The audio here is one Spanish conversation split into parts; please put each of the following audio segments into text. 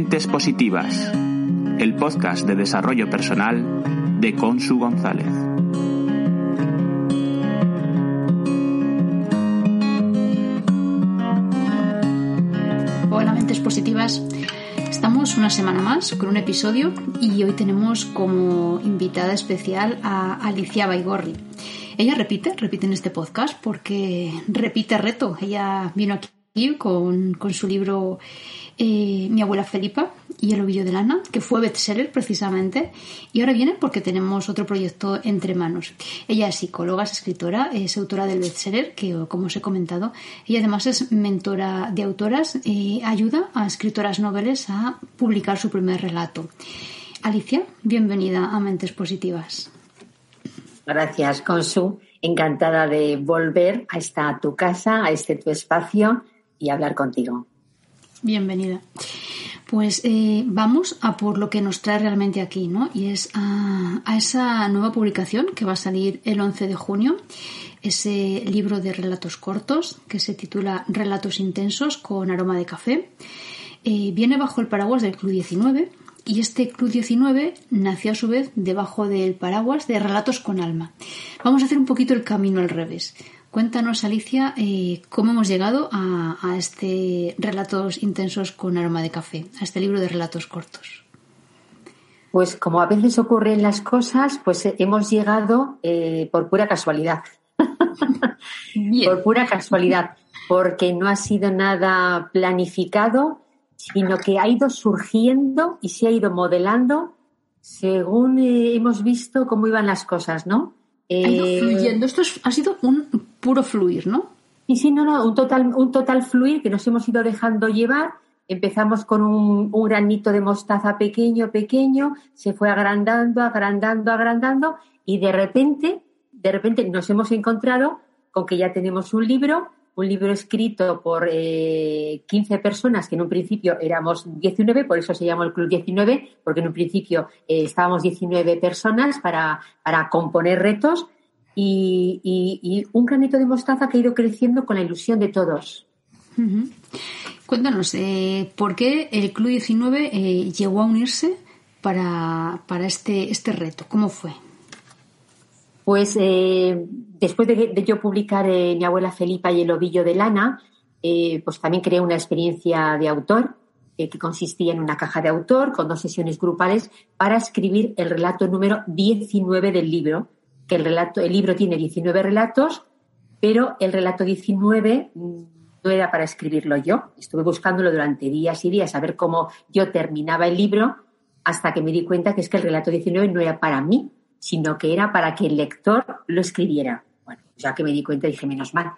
Mentes Positivas, el podcast de desarrollo personal de Consu González. Hola, Mentes Positivas. Estamos una semana más con un episodio y hoy tenemos como invitada especial a Alicia Baigorri. Ella repite, repite en este podcast porque repite reto. Ella vino aquí con, con su libro eh, Mi abuela Felipa y El ovillo de lana, que fue bestseller precisamente, y ahora viene porque tenemos otro proyecto entre manos. Ella es psicóloga, es escritora, es autora del bestseller, que como os he comentado, ella además es mentora de autoras, y ayuda a escritoras noveles a publicar su primer relato. Alicia, bienvenida a Mentes Positivas. Gracias, Consu. Encantada de volver a esta tu casa, a este tu espacio y hablar contigo. Bienvenida. Pues eh, vamos a por lo que nos trae realmente aquí, ¿no? Y es a, esa nueva publicación que va a salir el 11 de junio, ese libro de relatos cortos que se titula Relatos Intensos con aroma de café. Eh, viene bajo el paraguas del Club 19 y este Club 19 nació a su vez debajo del paraguas de Relatos con Alma. Vamos a hacer un poquito el camino al revés. Cuéntanos, Alicia, eh, cómo hemos llegado a, este Relatos Intensos con Aroma de Café, a este libro de relatos cortos. Pues como a veces ocurren las cosas, pues eh, hemos llegado eh, por pura casualidad. por pura casualidad, porque no ha sido nada planificado, sino que ha ido surgiendo y se ha ido modelando según hemos visto cómo iban las cosas, ¿no? ha ido eh, fluyendo. Esto ha sido un puro fluir, ¿no? Sí, sí, no, no, un total, un total fluir que nos hemos ido dejando llevar. Empezamos con un, granito de mostaza pequeño, pequeño, se fue agrandando, agrandando, agrandando, y de repente, de repente nos hemos encontrado con que ya tenemos un libro, un libro escrito por eh, 15 personas, que en un principio éramos 19, por eso se llamó el Club 19, porque en un principio eh, estábamos 19 personas para, para componer retos y, un granito de mostaza que ha ido creciendo con la ilusión de todos. Cuéntanos, eh, ¿por qué el Club 19 eh, llegó a unirse para, para este, este reto? ¿Cómo fue? Pues eh, después de, yo publicar Mi abuela Felipa y El ovillo de lana, eh, pues también creé una experiencia de autor que consistía en una caja de autor con dos sesiones grupales para escribir el relato número 19 del libro, que el, relato, el libro tiene 19 relatos, pero el relato 19 mm, no era para escribirlo yo. Estuve buscándolo durante días y días a ver cómo yo terminaba el libro hasta que me di cuenta que es que el relato 19 no era para mí, sino que era para que el lector lo escribiera. Bueno, ya que me di cuenta dije, menos mal.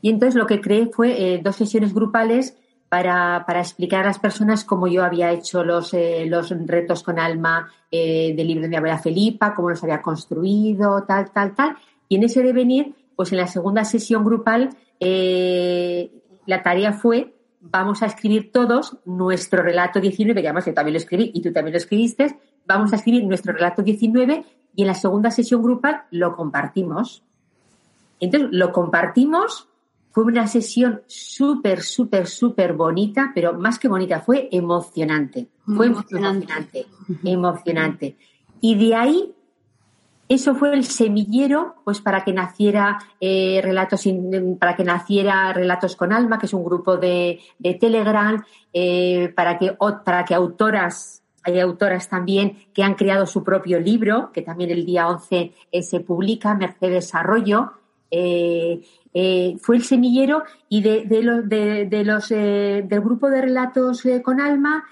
Y entonces lo que creé fue eh, dos sesiones grupales para, para, explicar a las personas cómo yo había hecho los, eh, los retos con alma eh, del libro de mi abuela Felipa, cómo los había construido, tal, tal, tal. Y en ese devenir, pues en la segunda sesión grupal, la tarea fue vamos a escribir todos nuestro relato 19, que además yo también lo escribí y tú también lo escribiste, vamos a escribir nuestro relato 19 y en la segunda sesión grupal lo compartimos. Entonces, lo compartimos, fue una sesión súper, súper, súper bonita, pero más que bonita, fue emocionante. fue emocionante, emocionante. Y de ahí, eso fue el semillero, pues para que naciera eh, relatos, para que naciera relatos con alma, que es un grupo de, Telegram, eh, para que para que autoras hay autoras también que han creado su propio libro, que también el día 11 eh, se publica, Mercedes Arroyo. Eh, eh, fue el semillero y de, de, los, del grupo de relatos con alma,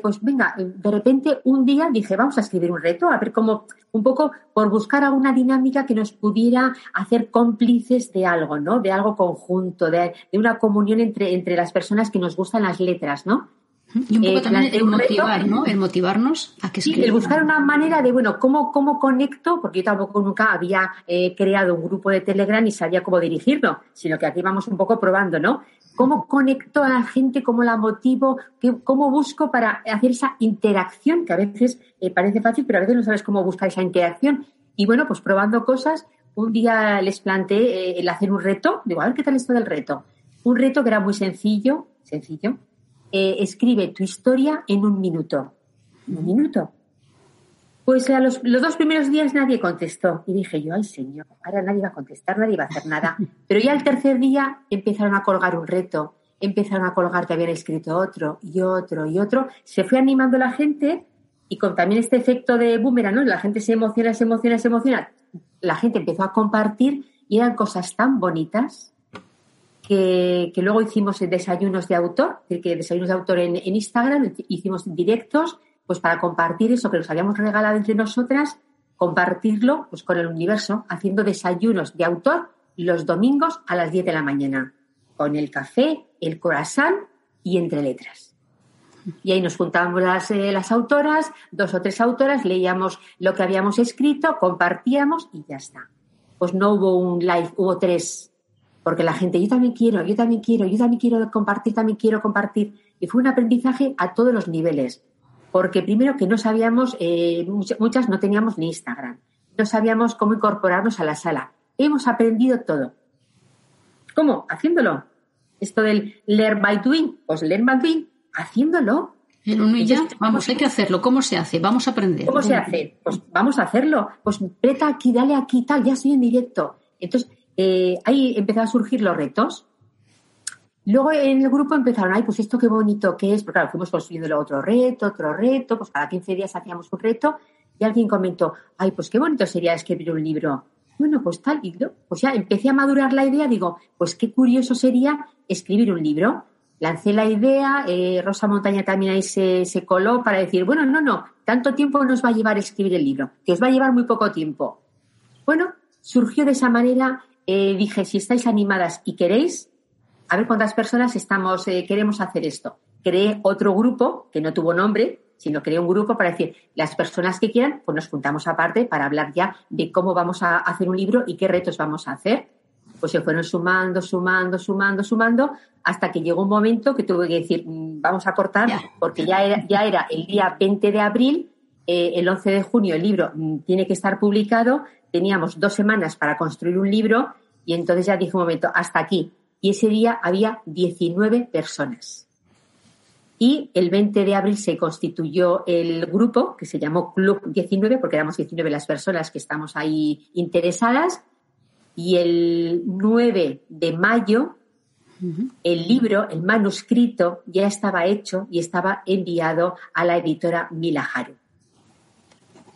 pues venga, de repente un día dije, vamos a escribir un reto, a ver cómo, un poco por buscar alguna dinámica que nos pudiera hacer cómplices de algo, ¿no? De algo conjunto, de, de una comunión entre, entre las personas que nos gustan las letras, ¿no? Y un poco eh, también el motivar, ¿no? El motivarnos a que Sí, el buscar una manera de, bueno, ¿cómo, cómo conecto? Porque yo tampoco nunca había eh, creado un grupo de Telegram y sabía cómo dirigirlo, sino que aquí vamos un poco probando, ¿no? ¿Cómo conecto a la gente? ¿Cómo la motivo? ¿Cómo busco para hacer esa interacción? Que a veces eh, parece fácil, pero a veces no sabes cómo buscar esa interacción. Y bueno, pues probando cosas, un día les planteé el hacer un reto. Digo, a ver qué tal esto del reto. Un reto que era muy sencillo, sencillo, eh, escribe tu historia en un minuto. ¿Un minuto? Pues a los, los, dos primeros días nadie contestó. Y dije yo, ay señor, ahora nadie va a contestar, nadie va a hacer nada. Pero ya el tercer día empezaron a colgar un reto, empezaron a colgar que habían escrito otro y otro y otro. Se fue animando la gente y con también este efecto de boomerang, ¿no? La gente se emociona, se emociona, se emociona. La gente empezó a compartir y eran cosas tan bonitas que, luego hicimos desayunos de autor, que desayunos de autor en, Instagram, hicimos directos pues para compartir eso que nos habíamos regalado entre nosotras, compartirlo pues con el universo, haciendo desayunos de autor los domingos a las 10 de la mañana, con el café, el corazón y entre letras. Y ahí nos juntábamos las, eh, las autoras, dos o tres autoras, leíamos lo que habíamos escrito, compartíamos y ya está. Pues no hubo un live, hubo tres, porque la gente, yo también quiero, yo también quiero, yo también quiero compartir, también quiero compartir. Y fue un aprendizaje a todos los niveles, porque primero que no sabíamos, eh, muchas no teníamos ni Instagram, no sabíamos cómo incorporarnos a la sala. Hemos aprendido todo. ¿Cómo? Haciéndolo. Esto del learn by doing, pues learn by doing, haciéndolo. El uno y ya, vamos, hay que hacerlo. ¿Cómo se hace? Vamos a aprender. ¿Cómo se hace? Pues vamos a hacerlo. Pues preta aquí, dale aquí, tal, ya estoy en directo. Entonces, eh, ahí empezaron a surgir los retos. Luego en el grupo empezaron, ay, pues esto qué bonito que es, porque claro, fuimos construyendo otro reto, otro reto, pues cada 15 días hacíamos un reto y alguien comentó, ay, pues qué bonito sería escribir un libro. Bueno, pues tal, y pues ya empecé a madurar la idea, digo, pues qué curioso sería escribir un libro. Lancé la idea, eh, Rosa Montaña también ahí se, se coló para decir, bueno, no, no, tanto tiempo nos va a llevar escribir el libro, que os va a llevar muy poco tiempo. Bueno, surgió de esa manera, eh, dije, si estáis animadas y queréis, a ver cuántas personas estamos, eh, queremos hacer esto. Creé otro grupo que no tuvo nombre, sino creé un grupo para decir, las personas que quieran, pues nos juntamos aparte para hablar ya de cómo vamos a hacer un libro y qué retos vamos a hacer. Pues se fueron sumando, sumando, sumando, sumando, hasta que llegó un momento que tuve que decir, mm, vamos a cortar, porque ya era, ya era el día 20 de abril, eh, el 11 de junio el libro mm, tiene que estar publicado, teníamos dos semanas para construir un libro y entonces ya dije un momento, hasta aquí, y ese día había 19 personas. Y el 20 de abril se constituyó el grupo que se llamó Club 19, porque éramos 19 las personas que estamos ahí interesadas. Y el 9 de mayo, el libro, el manuscrito, ya estaba hecho y estaba enviado a la editora Milaharu.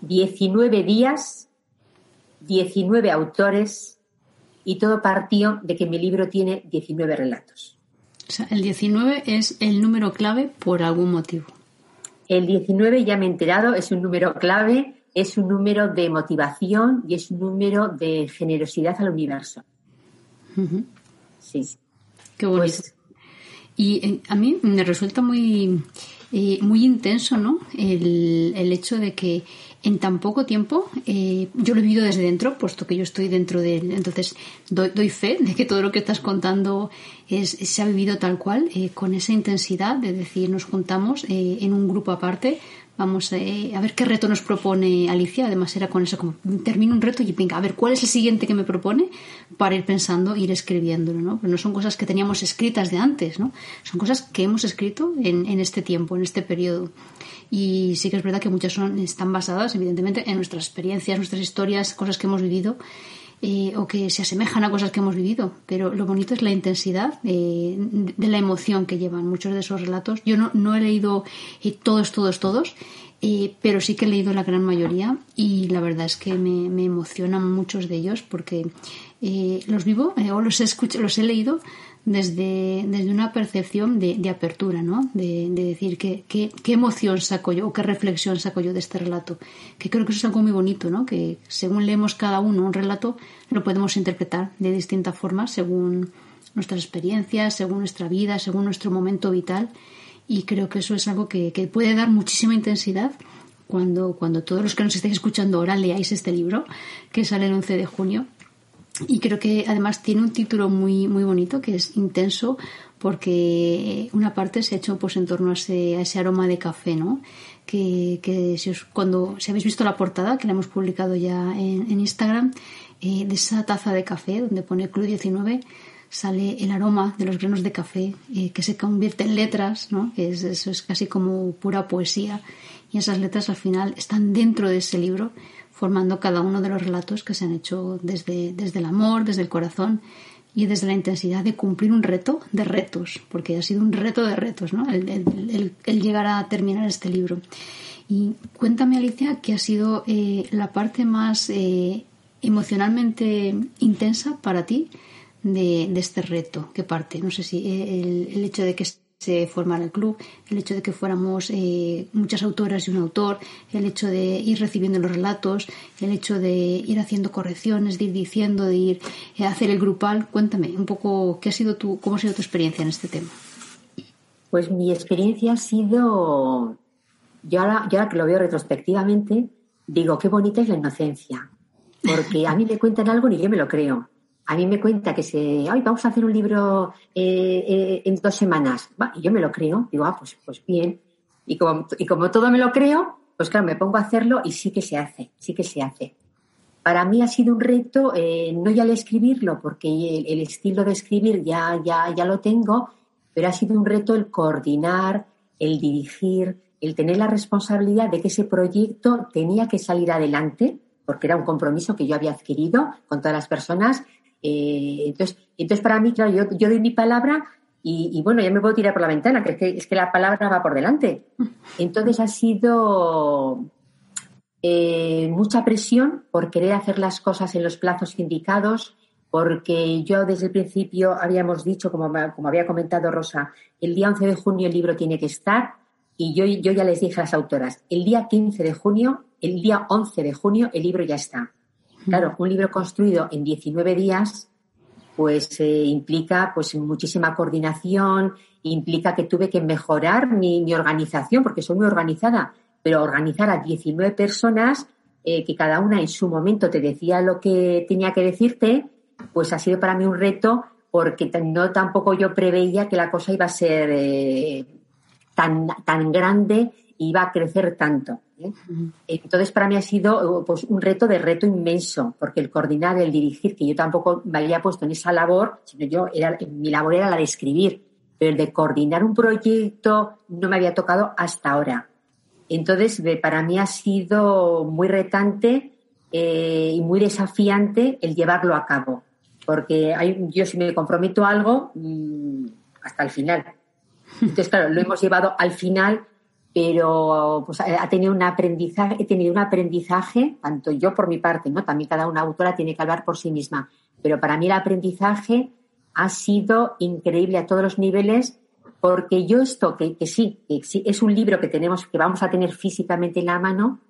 19 días, 19 autores, y todo partió de que mi libro tiene 19 relatos. O sea, el 19 es el número clave por algún motivo. El 19, ya me he enterado, es un número clave, es un número de motivación y es un número de generosidad al universo. Sí. Qué bonito. Pues y eh, a mí me resulta muy, eh, muy intenso ¿no? el, el hecho de que en tan poco tiempo, eh, yo lo he vivido desde dentro, puesto que yo estoy dentro de él. Entonces, doy, fe de que todo lo que estás contando es, se ha vivido tal cual, eh, con esa intensidad de decir, nos juntamos eh, en un grupo aparte, vamos a ver qué reto nos propone Alicia. Además, era con eso, como termino un reto y venga, a ver cuál es el siguiente que me propone para ir pensando, ir escribiéndolo, ¿no? Pero no son cosas que teníamos escritas de antes, ¿no? Son cosas que hemos escrito en este tiempo, en este periodo. Y sí que es verdad que muchas son, están basadas, evidentemente, en nuestras experiencias, nuestras historias, cosas que hemos vivido. Eh, o que se asemejan a cosas que hemos vivido, pero lo bonito es la intensidad eh, de la emoción que llevan muchos de esos relatos. Yo no, he leído eh, todos, todos, todos, pero sí que he leído la gran mayoría y la verdad es que me, me emocionan muchos de ellos porque los vivo o los he, escuchado, los he leído desde, desde una percepción de, de apertura, ¿no? De, de decir qué, qué, qué, emoción saco yo o qué reflexión saco yo de este relato. Que creo que eso es algo muy bonito, ¿no? Que según leemos cada uno un relato, lo podemos interpretar de distintas formas según nuestras experiencias, según nuestra vida, según nuestro momento vital. Y creo que eso es algo que, que puede dar muchísima intensidad cuando, cuando todos los que nos estéis escuchando ahora leáis este libro, que sale el 11 de junio, y creo que además tiene un título muy, muy bonito que es intenso porque una parte se ha hecho pues en torno a ese, aroma de café, ¿no? Que, que si os, cuando si habéis visto la portada que la hemos publicado ya en, en Instagram eh, de esa taza de café donde pone Club 19 sale el aroma de los granos de café eh, que se convierte en letras, ¿no? que es, eso es casi como pura poesía y esas letras al final están dentro de ese libro formando cada uno de los relatos que se han hecho desde, desde el amor, desde el corazón y desde la intensidad de cumplir un reto de retos, porque ha sido un reto de retos, ¿no? el, llegar a terminar este libro. Y cuéntame, Alicia, qué ha sido eh, la parte más eh, emocionalmente intensa para ti de, este reto. ¿Qué parte? No sé si eh, el, hecho de que se formara el club, el hecho de que fuéramos muchas autoras y un autor, el hecho de ir recibiendo los relatos, el hecho de ir haciendo correcciones, de ir diciendo, de ir a hacer el grupal. Cuéntame un poco qué ha sido tu, cómo ha sido tu experiencia en este tema. Pues mi experiencia ha sido yo ahora, yo ahora que lo veo retrospectivamente, digo, qué bonita es la inocencia. Porque a mí me cuentan algo y yo me lo creo. A mí me cuenta que se, ay, vamos a hacer un libro eh, eh, en dos semanas. y yo me lo creo. Digo, ah, pues, pues bien. Y como, y como todo me lo creo, pues claro, me pongo a hacerlo y sí que se hace, sí que se hace. Para mí ha sido un reto, eh, no ya el escribirlo, porque el, el, estilo de escribir ya, ya, ya lo tengo, pero ha sido un reto el coordinar, el dirigir, el tener la responsabilidad de que ese proyecto tenía que salir adelante, porque era un compromiso que yo había adquirido con todas las personas. Eh, entonces, entonces, para mí, claro, yo, doy mi palabra y, bueno, ya me puedo tirar por la ventana, que es, que la palabra va por delante. Entonces ha sido eh, mucha presión por querer hacer las cosas en los plazos indicados, porque yo desde el principio habíamos dicho, como, como había comentado Rosa, el día 11 de junio el libro tiene que estar, y yo, yo ya les dije a las autoras, el día 15 de junio, el día 11 de junio, el libro ya está. Claro, un libro construido en 19 días, pues eh, implica pues muchísima coordinación, implica que tuve que mejorar mi, organización, porque soy muy organizada, pero organizar a 19 personas, eh, que cada una en su momento te decía lo que tenía que decirte, pues ha sido para mí un reto, porque no tampoco yo preveía que la cosa iba a ser eh, tan, tan grande va a crecer tanto. ¿eh? Entonces, para mí ha sido pues, un reto de reto inmenso, porque el coordinar, el dirigir, que yo tampoco me había puesto en esa labor, sino yo, era, mi labor era la de escribir, pero el de coordinar un proyecto no me había tocado hasta ahora. Entonces, para mí ha sido muy retante eh, y muy desafiante el llevarlo a cabo, porque hay, yo si me comprometo a algo, mm, hasta el final. Entonces, claro, lo hemos llevado al final, pero pues, ha tenido un aprendizaje, he tenido un aprendizaje, tanto yo por mi parte, ¿no? También cada una autora tiene que hablar por sí misma. Pero para mí el aprendizaje ha sido increíble a todos los niveles, porque yo esto, que, sí, que es un libro que tenemos, que vamos a tener físicamente en la mano,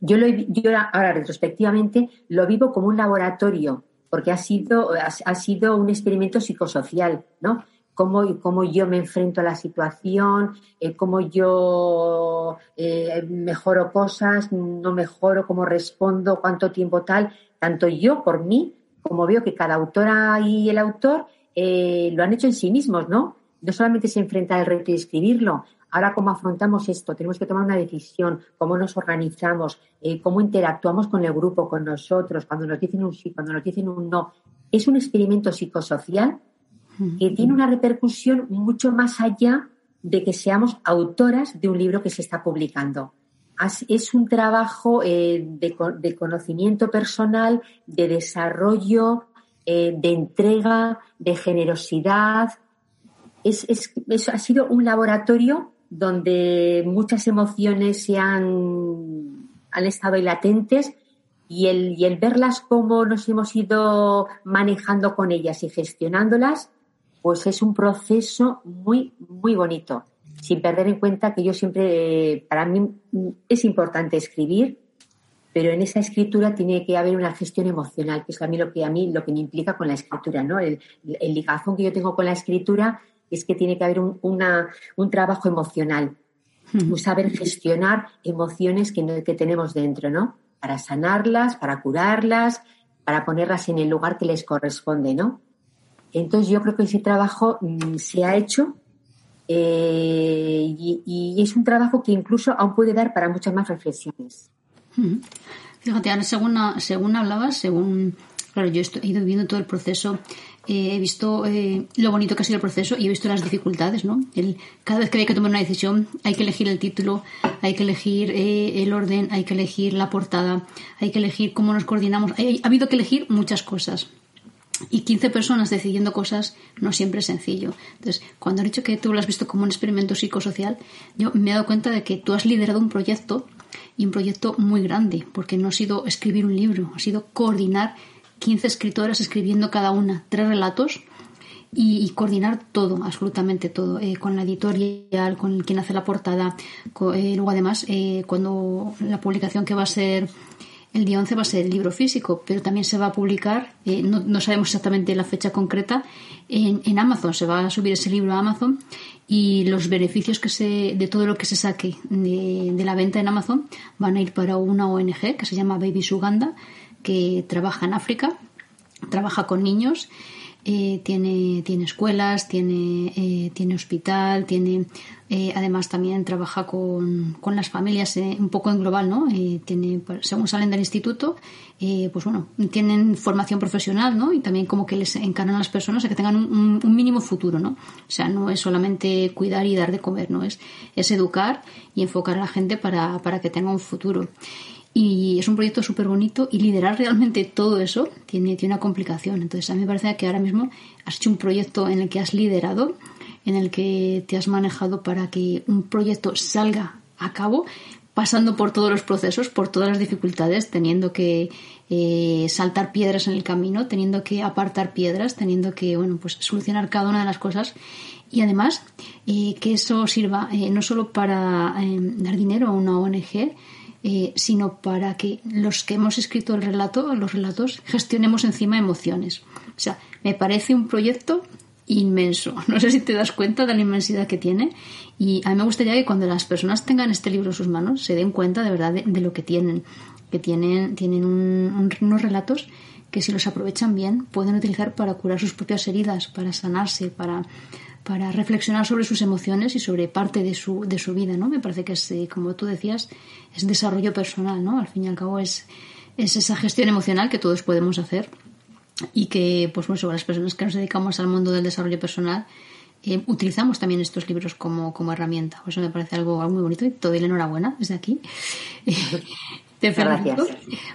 yo, lo, yo ahora retrospectivamente lo vivo como un laboratorio, porque ha sido, ha sido un experimento psicosocial, ¿no? Cómo, cómo yo me enfrento a la situación, eh, cómo yo eh, mejoro cosas, no mejoro, cómo respondo, cuánto tiempo tal, tanto yo por mí, como veo que cada autora y el autor eh, lo han hecho en sí mismos, ¿no? No solamente se enfrenta al reto de escribirlo, ahora cómo afrontamos esto, tenemos que tomar una decisión, cómo nos organizamos, cómo interactuamos con el grupo, con nosotros, cuando nos dicen un sí, cuando nos dicen un no. Es un experimento psicosocial que tiene una repercusión mucho más allá de que seamos autoras de un libro que se está publicando. Es un trabajo eh, de, conocimiento personal, de desarrollo, eh, de entrega, de generosidad. Es, ha sido un laboratorio donde muchas emociones se han, han estado ahí latentes y el, y el verlas cómo nos hemos ido manejando con ellas y gestionándolas pues es un proceso muy, muy bonito, sin perder en cuenta que yo siempre, para mí es importante escribir, pero en esa escritura tiene que haber una gestión emocional, que es a mí lo que a mí lo que me implica con la escritura, ¿no? El, ligazón que yo tengo con la escritura es que tiene que haber un, un trabajo emocional, un saber gestionar emociones que, que tenemos dentro, ¿no? Para sanarlas, para curarlas, para ponerlas en el lugar que les corresponde, ¿no? Entonces yo creo que ese trabajo mm, se ha hecho eh, y, es un trabajo que incluso aún puede dar para muchas más reflexiones. Fíjate, Ana, según, según hablabas, según claro, yo he ido viendo todo el proceso, eh, he visto eh, lo bonito que ha sido el proceso y he visto las dificultades, ¿no? El, cada vez que hay que tomar una decisión hay que elegir el título, hay que elegir eh, el orden, hay que elegir la portada, hay que elegir cómo nos coordinamos, ha habido que elegir muchas cosas. Y 15 personas decidiendo cosas no siempre es sencillo. Entonces, cuando he dicho que tú lo has visto como un experimento psicosocial, yo me he dado cuenta de que tú has liderado un proyecto y un proyecto muy grande, porque no ha sido escribir un libro, ha sido coordinar 15 escritoras escribiendo cada una tres relatos y, coordinar todo, absolutamente todo, eh, con la editorial, con quien hace la portada. Eh, luego, además, eh, cuando la publicación que va a ser el día 11 va a ser el libro físico, pero también se va a publicar, no, sabemos exactamente la fecha concreta, en, Amazon. Se va a subir ese libro a Amazon y los beneficios que se, de todo lo que se saque de, de la venta en Amazon van a ir para una ONG que se llama Babies Uganda, que trabaja en África, trabaja con niños eh, tiene, tiene escuelas, tiene, eh, tiene hospital, tiene eh, además también trabaja con, con las familias un poco en global, ¿no? tiene, pues, según salen del instituto, pues bueno, tienen formación profesional, ¿no? Y también como que les encarnan a las personas a que tengan un, un, mínimo futuro, ¿no? O sea, no es solamente cuidar y dar de comer, ¿no? Es, es educar y enfocar a la gente para, para que tenga un futuro. Y es un proyecto súper bonito y liderar realmente todo eso tiene, tiene una complicación. Entonces a mí me parece que ahora mismo has hecho un proyecto en el que has liderado, en el que te has manejado para que un proyecto salga a cabo, pasando por todos los procesos, por todas las dificultades, teniendo que eh, saltar piedras en el camino, teniendo que apartar piedras, teniendo que bueno, pues solucionar cada una de las cosas y además eh, que eso sirva eh, no solo para dar dinero a una ONG, eh, sino para que los que hemos escrito el relato, los relatos, gestionemos encima emociones. O sea, me parece un proyecto inmenso. No sé si te das cuenta de la inmensidad que tiene. Y a mí me gustaría que cuando las personas tengan este libro en sus manos se den cuenta de verdad de, lo que tienen. Que tienen, tienen unos relatos que si los aprovechan bien pueden utilizar para curar sus propias heridas, para sanarse, para para reflexionar sobre sus emociones y sobre parte de su, de su vida, ¿no? Me parece que es, eh, como tú decías, es desarrollo personal, ¿no? Al fin y al cabo es, es esa gestión emocional que todos podemos hacer y que, pues bueno, las personas que nos dedicamos al mundo del desarrollo personal eh, utilizamos también estos libros como, como herramienta. Eso me parece algo, algo muy bonito y todo la enhorabuena desde aquí. Gracias.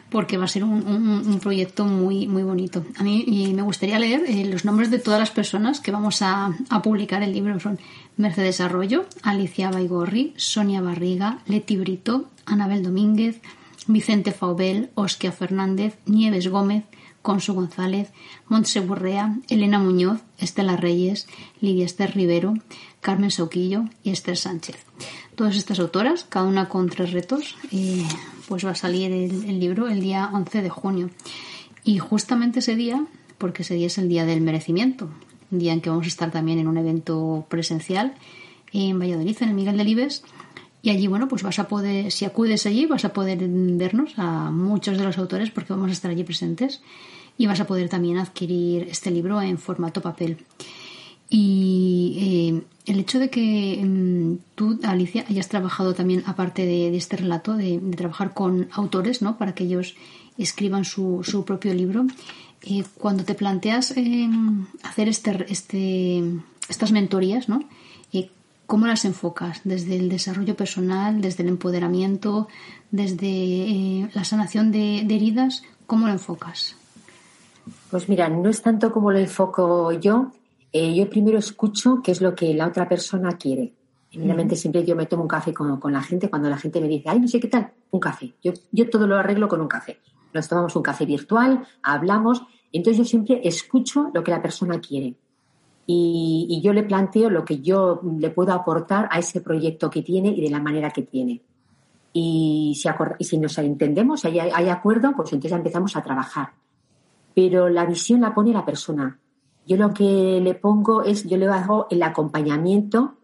porque va a ser un, proyecto muy, muy bonito. A mí me gustaría leer eh, los nombres de todas las personas que vamos a, publicar el libro. Son Mercedes Arroyo, Alicia Baigorri, Sonia Barriga, Leti Brito, Anabel Domínguez, Vicente Faubel, Oskia Fernández, Nieves Gómez, Consu González, Montse Burrea, Elena Muñoz, Estela Reyes, Lidia Esther Rivero, Carmen Sauquillo y Esther Sánchez. Todas estas autoras, cada una con tres retos, eh, pues va a salir el, libro el día 11 de junio. Y justamente ese día, porque ese día es el día del merecimiento, día en que vamos a estar también en un evento presencial en Valladolid, en el Miguel de Libes, y allí, bueno, pues vas a poder, si acudes allí, vas a poder vernos a muchos de los autores porque vamos a estar allí presentes y vas a poder también adquirir este libro en formato papel. Y eh, el hecho de que mm, tú, Alicia, hayas trabajado también, aparte de, este relato, de, trabajar con autores, ¿no? Para que ellos escriban su, su propio libro. Eh, cuando te planteas hacer este, este, estas mentorías, ¿no? Eh, ¿Cómo las enfocas? ¿Desde el desarrollo personal, desde el empoderamiento, desde la sanación de heridas? ¿Cómo lo enfocas? Pues mira, no es tanto como lo enfoco yo, eh, yo primero escucho qué es lo que la otra persona quiere. Generalmente siempre yo me tomo un café con, la gente cuando la gente me dice, ay, no sé qué tal, un café. Yo, yo todo lo arreglo con un café. Nos tomamos un café virtual, hablamos, entonces yo siempre escucho lo que la persona quiere. Y, yo le planteo lo que yo le puedo aportar a ese proyecto que tiene y de la manera que tiene. Y si, y si nos entendemos, hay, hay acuerdo, pues entonces ya empezamos a trabajar. Pero la visión la pone la persona. Yo lo que le pongo es, yo le hago el acompañamiento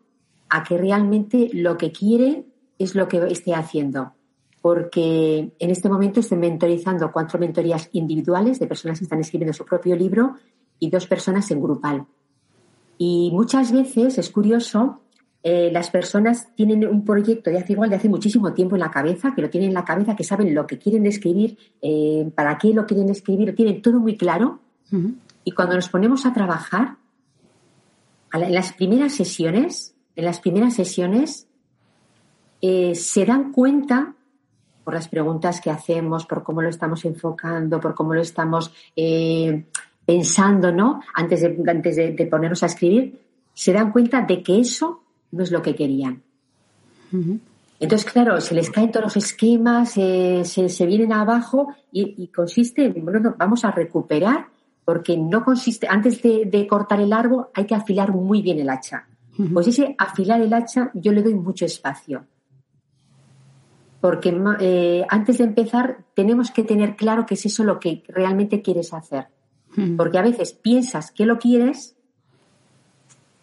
a que realmente lo que quiere es lo que esté haciendo. Porque en este momento estoy mentorizando cuatro mentorías individuales de personas que están escribiendo su propio libro y dos personas en grupal. Y muchas veces es curioso eh, las personas tienen un proyecto de hace igual de hace muchísimo tiempo en la cabeza, que lo tienen en la cabeza, que saben lo que quieren escribir, eh, para qué lo quieren escribir, lo tienen todo muy claro. Y cuando nos ponemos a trabajar, en las primeras sesiones, en las primeras sesiones, eh, se dan cuenta por las preguntas que hacemos, por cómo lo estamos enfocando, por cómo lo estamos pensando, ¿no? Antes de, antes de ponernos a escribir, se dan cuenta de que eso no es lo que querían. Entonces, claro, se les caen todos los esquemas, se, vienen abajo y, consiste en, bueno, vamos a recuperar, porque no consiste, antes de, cortar el árbol hay que afilar muy bien el hacha. Pues ese afilar el hacha yo le doy mucho espacio. Porque eh, antes de empezar tenemos que tener claro que es eso lo que realmente quieres hacer. Porque a veces piensas que lo quieres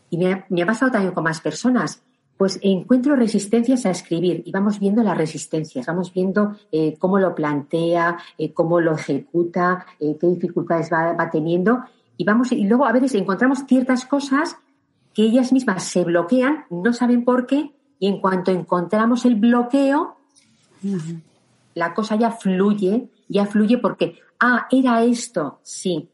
y me ha, pasado también con más personas, pues encuentro resistencias a escribir y vamos viendo las resistencias, vamos viendo eh, cómo lo plantea, eh, cómo lo ejecuta, eh, qué dificultades va, teniendo y vamos y luego a veces encontramos ciertas cosas que ellas mismas se bloquean, no saben por qué y en cuanto encontramos el bloqueo, la cosa ya fluye, ya fluye porque ah era esto, sí,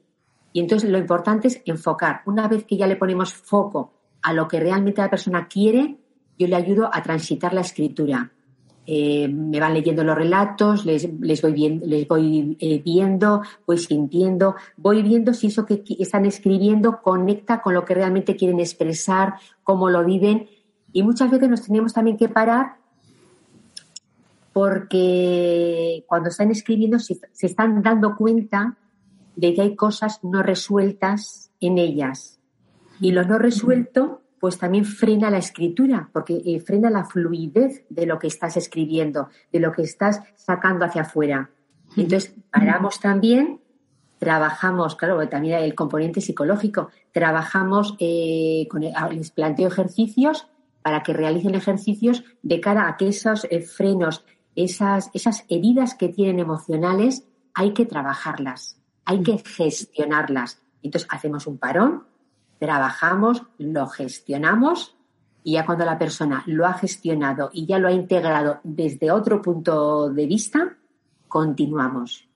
y entonces lo importante es enfocar. Una vez que ya le ponemos foco a lo que realmente la persona quiere, yo le ayudo a transitar la escritura. Eh, me van leyendo los relatos, les, voy, viendo, les voy eh, viendo, voy sintiendo, voy viendo si eso que están escribiendo conecta con lo que realmente quieren expresar, cómo lo viven. Y muchas veces nos tenemos también que parar porque cuando están escribiendo se están dando cuenta de que hay cosas no resueltas en ellas. Y lo no resuelto, pues también frena la escritura, porque eh, frena la fluidez de lo que estás escribiendo, de lo que estás sacando hacia afuera. Entonces, paramos también, trabajamos, claro, también el componente psicológico, trabajamos, eh, con ah, les planteo ejercicios para que realicen ejercicios de cara a que esos eh, frenos, esas, esas heridas que tienen emocionales, hay que trabajarlas hay que gestionarlas. Entonces hacemos un parón, trabajamos, lo gestionamos y ya cuando la persona lo ha gestionado y ya lo ha integrado desde otro punto de vista, continuamos.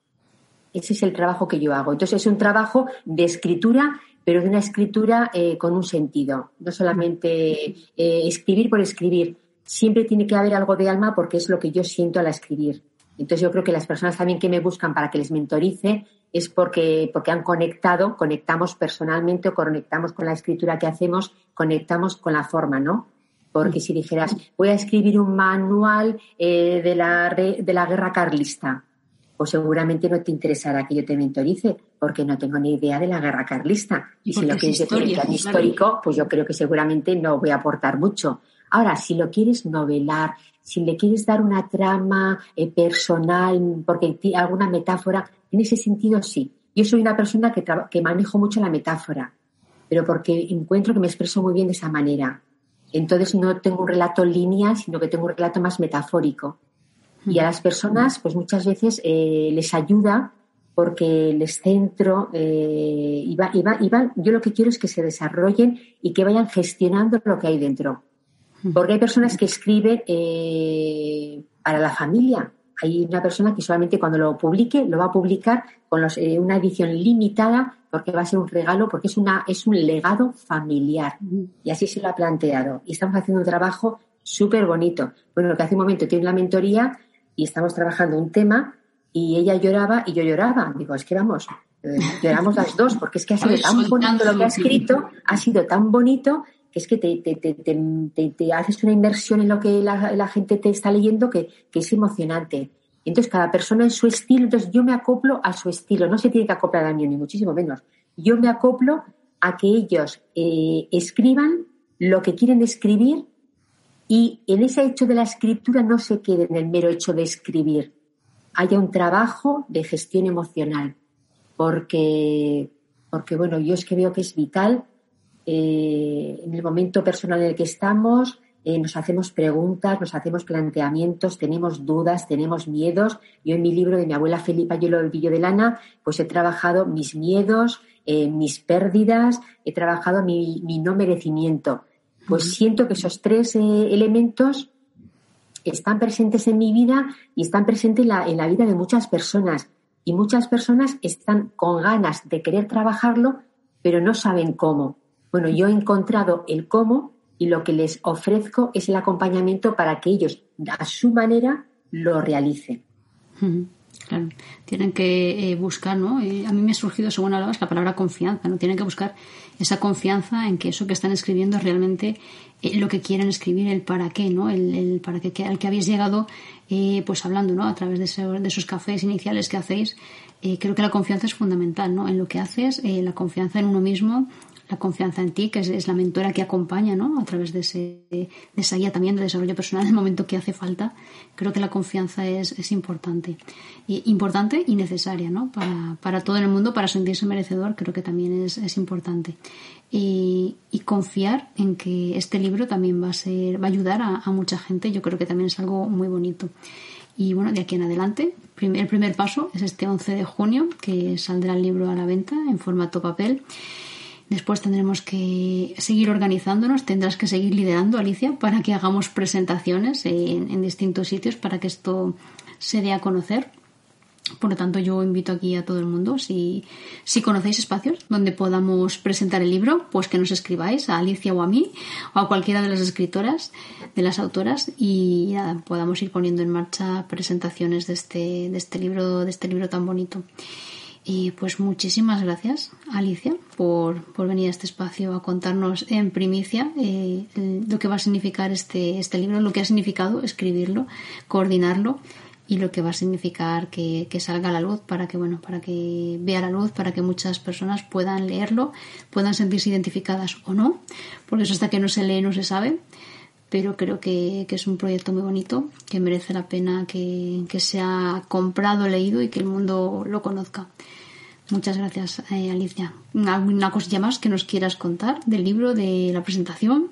Ese es el trabajo que yo hago. Entonces es un trabajo de escritura, pero de una escritura eh, con un sentido. No solamente eh, escribir por escribir. Siempre tiene que haber algo de alma porque es lo que yo siento al escribir. Entonces yo creo que las personas también que me buscan para que les mentorice es porque, porque han conectado, conectamos personalmente o conectamos con la escritura que hacemos, conectamos con la forma, ¿no? Porque si dijeras, voy a escribir un manual eh, de, la, de la guerra carlista, pues seguramente no te interesará que yo te mentorice, porque no tengo ni idea de la guerra carlista. Y si lo quieres decir en histórico, pues yo creo que seguramente no voy a aportar mucho. Ahora, si lo quieres novelar, si le quieres dar una trama eh, personal, porque alguna metáfora, en ese sentido sí. Yo soy una persona que, que manejo mucho la metáfora, pero porque encuentro que me expreso muy bien de esa manera. Entonces no tengo un relato lineal, sino que tengo un relato más metafórico. Y a las personas, pues muchas veces eh, les ayuda porque les centro eh, y, va, y, va, y va, yo lo que quiero es que se desarrollen y que vayan gestionando lo que hay dentro. Porque hay personas que escriben eh, para la familia. Hay una persona que solamente cuando lo publique lo va a publicar con eh, una edición limitada porque va a ser un regalo, porque es, una, es un legado familiar. Y así se lo ha planteado. Y estamos haciendo un trabajo súper bonito. Bueno, lo que hace un momento tiene la mentoría y estamos trabajando un tema y ella lloraba y yo lloraba. Digo, es que vamos, eh, lloramos las dos porque es que ha sido tan bonito lo que ha escrito, ha sido tan bonito es que te, haces una inversión en lo que la, gente te está leyendo que, es emocionante. Entonces, cada persona en su estilo, entonces yo me acoplo a su estilo, no se tiene que acoplar a mí, ni muchísimo menos. Yo me acoplo a que ellos eh, escriban lo que quieren escribir y en ese hecho de la escritura no se quede en el mero hecho de escribir. Haya un trabajo de gestión emocional, porque, porque bueno, yo es que veo que es vital eh, en el momento personal en el que estamos, eh, nos hacemos preguntas, nos hacemos planteamientos, tenemos dudas, tenemos miedos. Yo en mi libro de mi abuela Felipa Yo lo Villo de Lana, pues he trabajado mis miedos, eh, mis pérdidas, he trabajado mi, no merecimiento. Pues siento que esos tres eh, elementos están presentes en mi vida y están presentes en la, en la vida de muchas personas. Y muchas personas están con ganas de querer trabajarlo, pero no saben cómo. Bueno, yo he encontrado el cómo y lo que les ofrezco es el acompañamiento para que ellos, a su manera, lo realicen. Claro, tienen que eh, buscar, ¿no? Eh, a mí me ha surgido, según hablabas, la palabra confianza, ¿no? Tienen que buscar esa confianza en que eso que están escribiendo es realmente eh, lo que quieren escribir, el para qué, ¿no? El, para qué, al que habéis llegado, pues hablando, ¿no? A través de, de, esos cafés iniciales que hacéis, creo que la confianza es fundamental, ¿no? En lo que haces, la confianza en uno mismo, la confianza en ti, que es, la mentora que acompaña ¿no? a través de, ese, de esa guía también de desarrollo personal en el momento que hace falta. Creo que la confianza es, es importante. Importante y necesaria ¿no? para, para, todo el mundo, para sentirse merecedor, creo que también es, es importante. Y, y, confiar en que este libro también va a, ser, va a ayudar a, a mucha gente, yo creo que también es algo muy bonito. Y bueno, de aquí en adelante, el primer paso es este 11 de junio, que saldrá el libro a la venta en formato papel. Después tendremos que seguir organizándonos, tendrás que seguir liderando, Alicia, para que hagamos presentaciones en, distintos sitios para que esto se dé a conocer. Por lo tanto, yo invito aquí a todo el mundo, si, conocéis espacios donde podamos presentar el libro, pues que nos escribáis a Alicia o a mí o a cualquiera de las escritoras, de las autoras y ya podamos ir poniendo en marcha presentaciones de este, de este libro, de este libro tan bonito. Y pues muchísimas gracias, Alicia, por, por, venir a este espacio a contarnos en primicia eh, lo que va a significar este, este libro, lo que ha significado escribirlo, coordinarlo y lo que va a significar que, que, salga a la luz para que bueno para que vea la luz para que muchas personas puedan leerlo puedan sentirse identificadas o no porque eso hasta que no se lee no se sabe pero creo que, que es un proyecto muy bonito que merece la pena que, que sea comprado leído y que el mundo lo conozca Muchas gracias, eh, Alicia. ¿Alguna cosilla más que nos quieras contar del libro, de la presentación?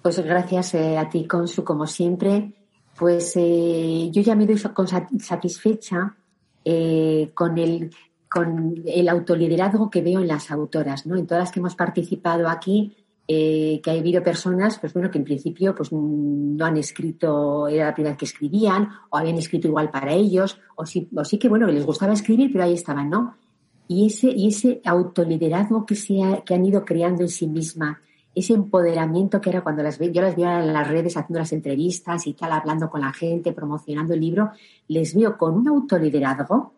Pues gracias eh, a ti, Consu, como siempre. Pues eh, yo ya me doy satisfecha con el con el autoliderazgo que veo en las autoras, ¿no? En todas las que hemos participado aquí, eh, que ha habido personas, pues bueno, que en principio pues no han escrito, era la primera vez que escribían, o habían escrito igual para ellos, o sí, o sí que bueno, les gustaba escribir, pero ahí estaban, ¿no? Y ese, y ese autoliderazgo que, se que han ido creando en sí misma, ese empoderamiento que era cuando las yo las veo en las redes haciendo las entrevistas y tal, hablando con la gente, promocionando el libro, les veo con un autoliderazgo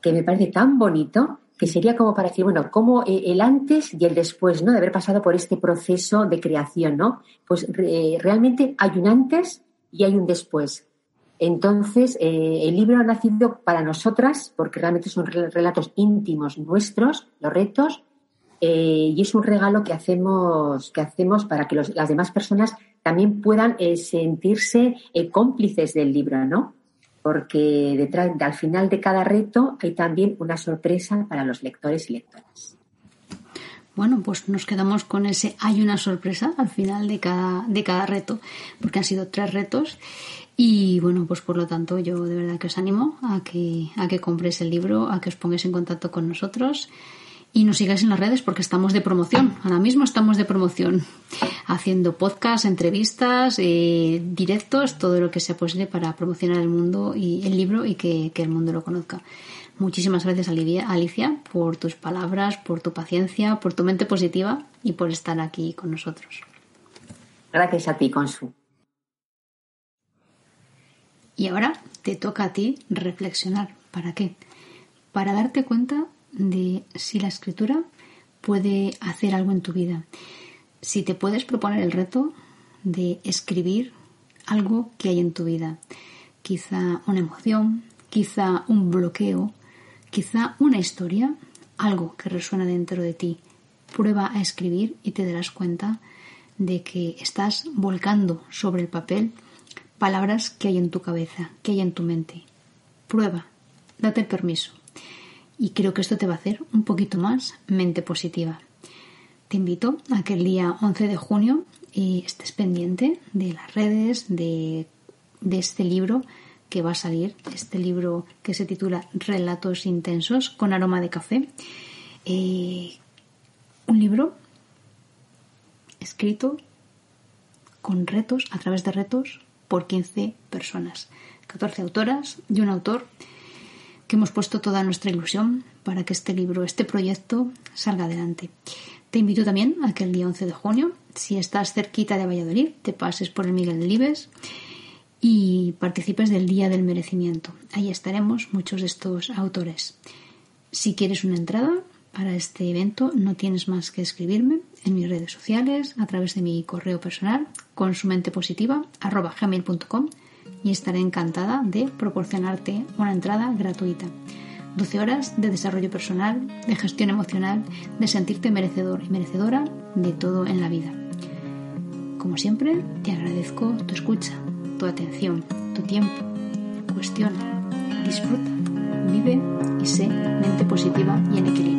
que me parece tan bonito que sería como para decir, bueno, como eh, el antes y el después, ¿no? De haber pasado por este proceso de creación, ¿no? Pues realmente hay un antes y hay un después. Entonces, eh, el libro ha nacido para nosotras, porque realmente son relatos íntimos nuestros, los retos, eh, y es un regalo que hacemos, que hacemos para que las demás personas también puedan sentirse cómplices del libro, ¿no? Porque detrás, al final de cada reto hay también una sorpresa para los lectores y lectoras. Bueno, pues nos quedamos con ese hay una sorpresa al final de cada, de cada reto, porque han sido tres retos. Y bueno, pues por lo tanto yo de verdad que os animo a que, a que compréis el libro, a que os pongáis en contacto con nosotros y nos sigáis en las redes porque estamos de promoción. Ahora mismo estamos de promoción, haciendo podcasts, entrevistas, eh, directos, todo lo que sea posible para promocionar el mundo y el libro y que, el mundo lo conozca. Muchísimas gracias, Alicia, por tus palabras, por tu paciencia, por tu mente positiva y por estar aquí con nosotros. Gracias a ti, Consu. Y ahora te toca a ti reflexionar. ¿Para qué? Para darte cuenta de si la escritura puede hacer algo en tu vida. Si te puedes proponer el reto de escribir algo que hay en tu vida. Quizá una emoción, quizá un bloqueo, quizá una historia, algo que resuena dentro de ti. Prueba a escribir y te darás cuenta de que estás volcando sobre el papel palabras que hay en tu cabeza, que hay en tu mente. Prueba, date permiso y creo que esto te va a hacer un poquito más mente positiva. Te invito a que el día 11 de junio eh, estés pendiente de las redes, de, este libro que va a salir, este libro que se titula Relatos Intensos con aroma de café. Eh, un libro escrito con retos, a través de retos, por 15 personas. 14 autoras y un autor que hemos puesto toda nuestra ilusión para que este libro, este proyecto salga adelante. Te invito también a que el día 11 de junio, si estás cerquita de Valladolid, te pases por el Miguel de Libes y participes del Día del Merecimiento. Ahí estaremos muchos de estos autores. Si quieres una entrada para este evento, no tienes más que escribirme en mis redes sociales, a través de mi correo personal, consumentepositiva.com y estaré encantada de proporcionarte una entrada gratuita. 12 horas de desarrollo personal, de gestión emocional, de sentirte merecedor y merecedora de todo en la vida. Como siempre, te agradezco tu escucha, tu atención, tu tiempo. Cuestiona, disfruta, vive y sé mente positiva y en equilibrio.